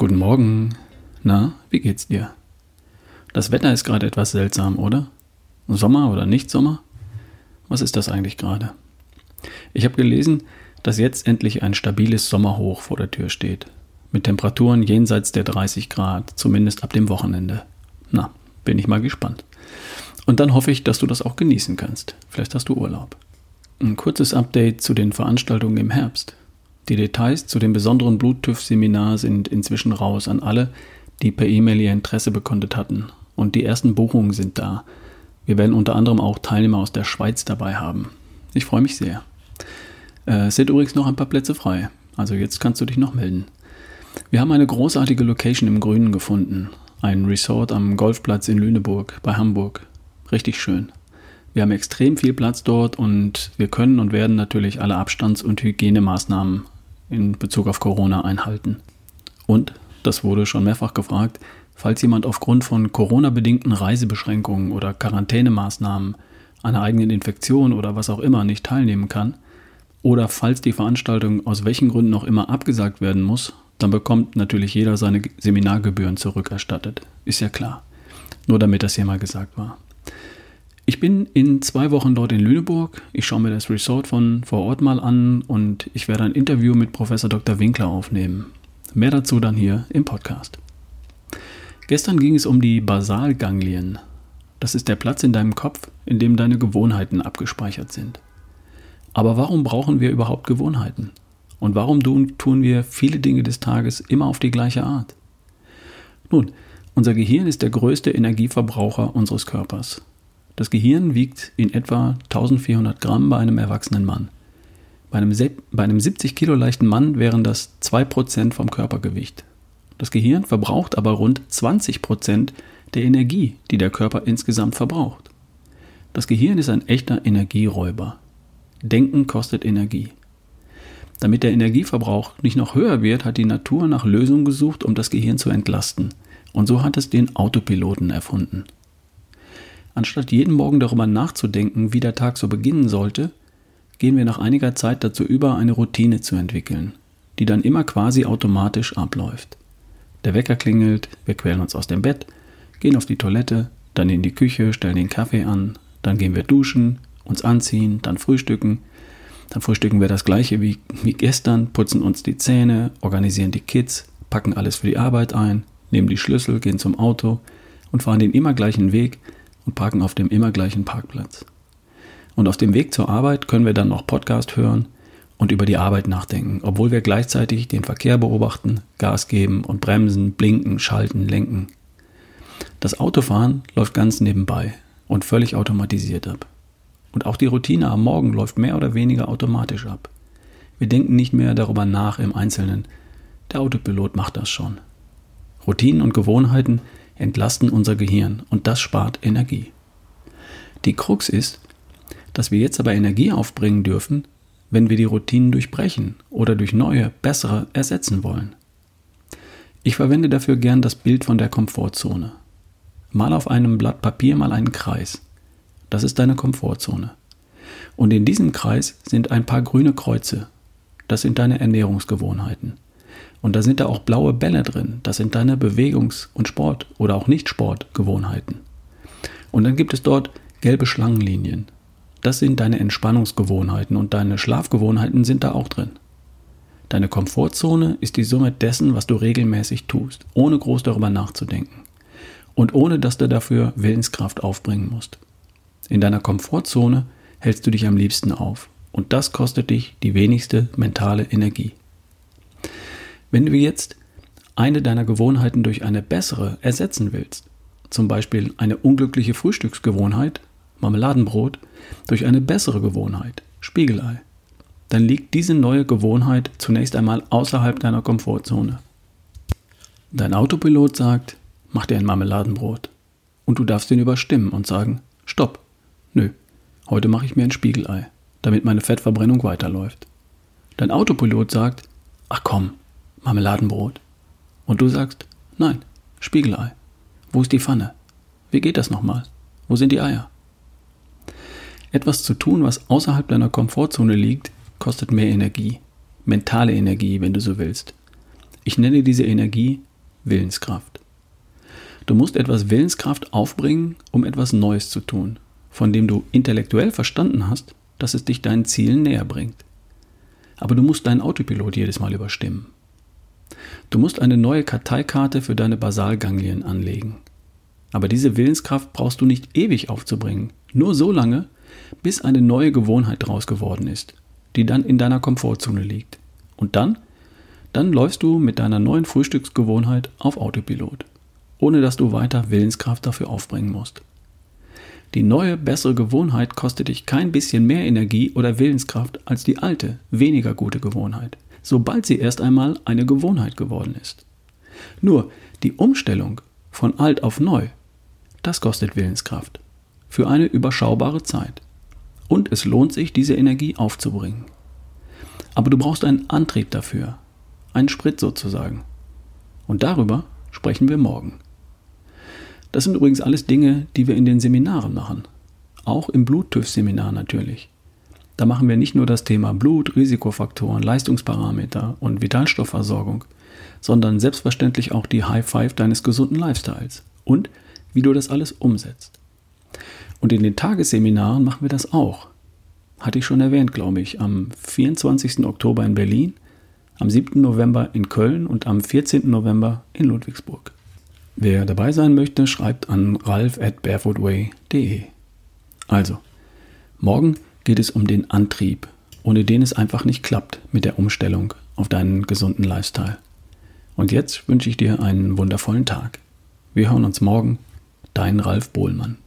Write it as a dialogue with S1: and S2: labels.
S1: Guten Morgen. Na, wie geht's dir? Das Wetter ist gerade etwas seltsam, oder? Sommer oder nicht Sommer? Was ist das eigentlich gerade? Ich habe gelesen, dass jetzt endlich ein stabiles Sommerhoch vor der Tür steht. Mit Temperaturen jenseits der 30 Grad, zumindest ab dem Wochenende. Na, bin ich mal gespannt. Und dann hoffe ich, dass du das auch genießen kannst. Vielleicht hast du Urlaub. Ein kurzes Update zu den Veranstaltungen im Herbst. Die Details zu dem besonderen Bluttüff-Seminar sind inzwischen raus an alle, die per E-Mail ihr Interesse bekundet hatten. Und die ersten Buchungen sind da. Wir werden unter anderem auch Teilnehmer aus der Schweiz dabei haben. Ich freue mich sehr. Äh, es sind übrigens noch ein paar Plätze frei. Also jetzt kannst du dich noch melden. Wir haben eine großartige Location im Grünen gefunden. Ein Resort am Golfplatz in Lüneburg bei Hamburg. Richtig schön. Wir haben extrem viel Platz dort und wir können und werden natürlich alle Abstands- und Hygienemaßnahmen in Bezug auf Corona einhalten. Und, das wurde schon mehrfach gefragt, falls jemand aufgrund von Corona-bedingten Reisebeschränkungen oder Quarantänemaßnahmen, einer eigenen Infektion oder was auch immer nicht teilnehmen kann, oder falls die Veranstaltung aus welchen Gründen auch immer abgesagt werden muss, dann bekommt natürlich jeder seine Seminargebühren zurückerstattet. Ist ja klar. Nur damit das hier mal gesagt war. Ich bin in zwei Wochen dort in Lüneburg. Ich schaue mir das Resort von vor Ort mal an und ich werde ein Interview mit Professor Dr. Winkler aufnehmen. Mehr dazu dann hier im Podcast. Gestern ging es um die Basalganglien. Das ist der Platz in deinem Kopf, in dem deine Gewohnheiten abgespeichert sind. Aber warum brauchen wir überhaupt Gewohnheiten? Und warum tun wir viele Dinge des Tages immer auf die gleiche Art? Nun, unser Gehirn ist der größte Energieverbraucher unseres Körpers. Das Gehirn wiegt in etwa 1400 Gramm bei einem erwachsenen Mann. Bei einem, bei einem 70 Kilo leichten Mann wären das 2% vom Körpergewicht. Das Gehirn verbraucht aber rund 20% der Energie, die der Körper insgesamt verbraucht. Das Gehirn ist ein echter Energieräuber. Denken kostet Energie. Damit der Energieverbrauch nicht noch höher wird, hat die Natur nach Lösungen gesucht, um das Gehirn zu entlasten. Und so hat es den Autopiloten erfunden. Anstatt jeden Morgen darüber nachzudenken, wie der Tag so beginnen sollte, gehen wir nach einiger Zeit dazu über, eine Routine zu entwickeln, die dann immer quasi automatisch abläuft. Der Wecker klingelt, wir quälen uns aus dem Bett, gehen auf die Toilette, dann in die Küche, stellen den Kaffee an, dann gehen wir duschen, uns anziehen, dann frühstücken. Dann frühstücken wir das gleiche wie, wie gestern, putzen uns die Zähne, organisieren die Kids, packen alles für die Arbeit ein, nehmen die Schlüssel, gehen zum Auto und fahren den immer gleichen Weg, und parken auf dem immer gleichen Parkplatz. Und auf dem Weg zur Arbeit können wir dann noch Podcast hören und über die Arbeit nachdenken, obwohl wir gleichzeitig den Verkehr beobachten, Gas geben und bremsen, blinken, schalten, lenken. Das Autofahren läuft ganz nebenbei und völlig automatisiert ab. Und auch die Routine am Morgen läuft mehr oder weniger automatisch ab. Wir denken nicht mehr darüber nach im Einzelnen. Der Autopilot macht das schon. Routinen und Gewohnheiten entlasten unser Gehirn und das spart Energie. Die Krux ist, dass wir jetzt aber Energie aufbringen dürfen, wenn wir die Routinen durchbrechen oder durch neue, bessere ersetzen wollen. Ich verwende dafür gern das Bild von der Komfortzone. Mal auf einem Blatt Papier mal einen Kreis. Das ist deine Komfortzone. Und in diesem Kreis sind ein paar grüne Kreuze. Das sind deine Ernährungsgewohnheiten. Und da sind da auch blaue Bälle drin. Das sind deine Bewegungs- und Sport- oder auch Nicht-Sportgewohnheiten. Und dann gibt es dort gelbe Schlangenlinien. Das sind deine Entspannungsgewohnheiten und deine Schlafgewohnheiten sind da auch drin. Deine Komfortzone ist die Summe dessen, was du regelmäßig tust, ohne groß darüber nachzudenken. Und ohne dass du dafür Willenskraft aufbringen musst. In deiner Komfortzone hältst du dich am liebsten auf. Und das kostet dich die wenigste mentale Energie. Wenn du jetzt eine deiner Gewohnheiten durch eine bessere ersetzen willst, zum Beispiel eine unglückliche Frühstücksgewohnheit, Marmeladenbrot, durch eine bessere Gewohnheit, Spiegelei, dann liegt diese neue Gewohnheit zunächst einmal außerhalb deiner Komfortzone. Dein Autopilot sagt, mach dir ein Marmeladenbrot. Und du darfst ihn überstimmen und sagen, stopp, nö, heute mache ich mir ein Spiegelei, damit meine Fettverbrennung weiterläuft. Dein Autopilot sagt, ach komm, Marmeladenbrot. Und du sagst, nein, Spiegelei. Wo ist die Pfanne? Wie geht das nochmal? Wo sind die Eier? Etwas zu tun, was außerhalb deiner Komfortzone liegt, kostet mehr Energie. Mentale Energie, wenn du so willst. Ich nenne diese Energie Willenskraft. Du musst etwas Willenskraft aufbringen, um etwas Neues zu tun, von dem du intellektuell verstanden hast, dass es dich deinen Zielen näher bringt. Aber du musst deinen Autopilot jedes Mal überstimmen. Du musst eine neue Karteikarte für deine Basalganglien anlegen. Aber diese Willenskraft brauchst du nicht ewig aufzubringen, nur so lange, bis eine neue Gewohnheit draus geworden ist, die dann in deiner Komfortzone liegt. Und dann, dann läufst du mit deiner neuen Frühstücksgewohnheit auf Autopilot, ohne dass du weiter Willenskraft dafür aufbringen musst. Die neue, bessere Gewohnheit kostet dich kein bisschen mehr Energie oder Willenskraft als die alte, weniger gute Gewohnheit, sobald sie erst einmal eine Gewohnheit geworden ist. Nur die Umstellung von alt auf neu, das kostet Willenskraft für eine überschaubare Zeit. Und es lohnt sich, diese Energie aufzubringen. Aber du brauchst einen Antrieb dafür, einen Sprit sozusagen. Und darüber sprechen wir morgen. Das sind übrigens alles Dinge, die wir in den Seminaren machen. Auch im Bluttüv-Seminar natürlich. Da machen wir nicht nur das Thema Blut, Risikofaktoren, Leistungsparameter und Vitalstoffversorgung, sondern selbstverständlich auch die High Five deines gesunden Lifestyles und wie du das alles umsetzt. Und in den Tagesseminaren machen wir das auch. Hatte ich schon erwähnt, glaube ich, am 24. Oktober in Berlin, am 7. November in Köln und am 14. November in Ludwigsburg. Wer dabei sein möchte, schreibt an ralf at barefootway.de. Also, morgen geht es um den Antrieb, ohne den es einfach nicht klappt mit der Umstellung auf deinen gesunden Lifestyle. Und jetzt wünsche ich dir einen wundervollen Tag. Wir hören uns morgen. Dein Ralf Bohlmann.